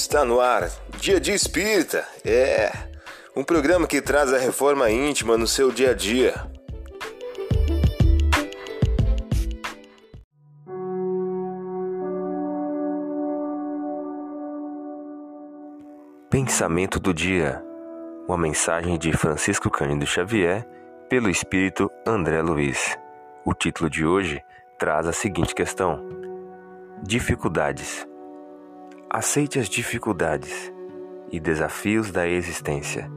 Está no ar, Dia de Espírita. É um programa que traz a reforma íntima no seu dia a dia. Pensamento do dia. Uma mensagem de Francisco Cândido Xavier pelo espírito André Luiz. O título de hoje traz a seguinte questão: Dificuldades. Aceite as dificuldades e desafios da existência,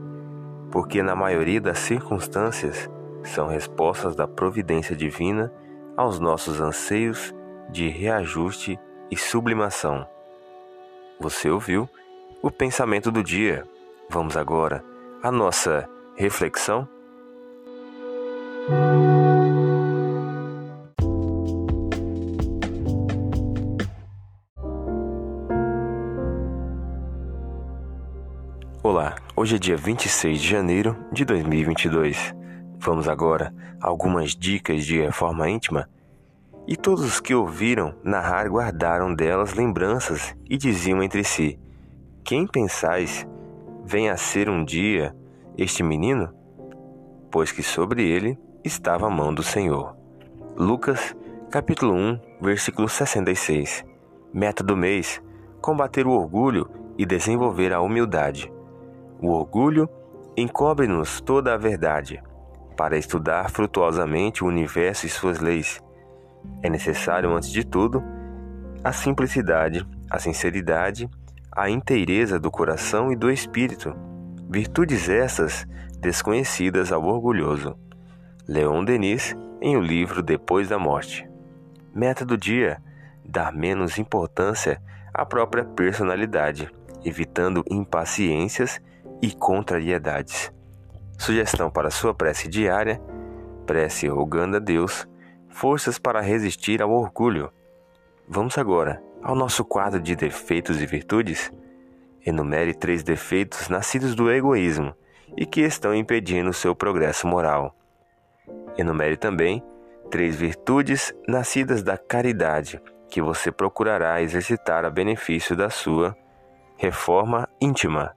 porque na maioria das circunstâncias são respostas da providência divina aos nossos anseios de reajuste e sublimação. Você ouviu o pensamento do dia. Vamos agora à nossa reflexão. Olá, hoje é dia 26 de janeiro de 2022. Vamos agora a algumas dicas de reforma íntima. E todos os que ouviram narrar guardaram delas lembranças e diziam entre si: Quem pensais vem a ser um dia este menino? Pois que sobre ele estava a mão do Senhor. Lucas, capítulo 1, versículo 66. Meta do mês: combater o orgulho e desenvolver a humildade. O orgulho encobre-nos toda a verdade. Para estudar frutuosamente o universo e suas leis, é necessário, antes de tudo, a simplicidade, a sinceridade, a inteireza do coração e do espírito, virtudes essas desconhecidas ao orgulhoso. Leon Denis, em o livro Depois da Morte. Meta do dia: dar menos importância à própria personalidade, evitando impaciências e contrariedades. Sugestão para sua prece diária: prece rogando a Deus forças para resistir ao orgulho. Vamos agora ao nosso quadro de defeitos e virtudes. Enumere três defeitos nascidos do egoísmo e que estão impedindo seu progresso moral. Enumere também três virtudes nascidas da caridade que você procurará exercitar a benefício da sua reforma íntima.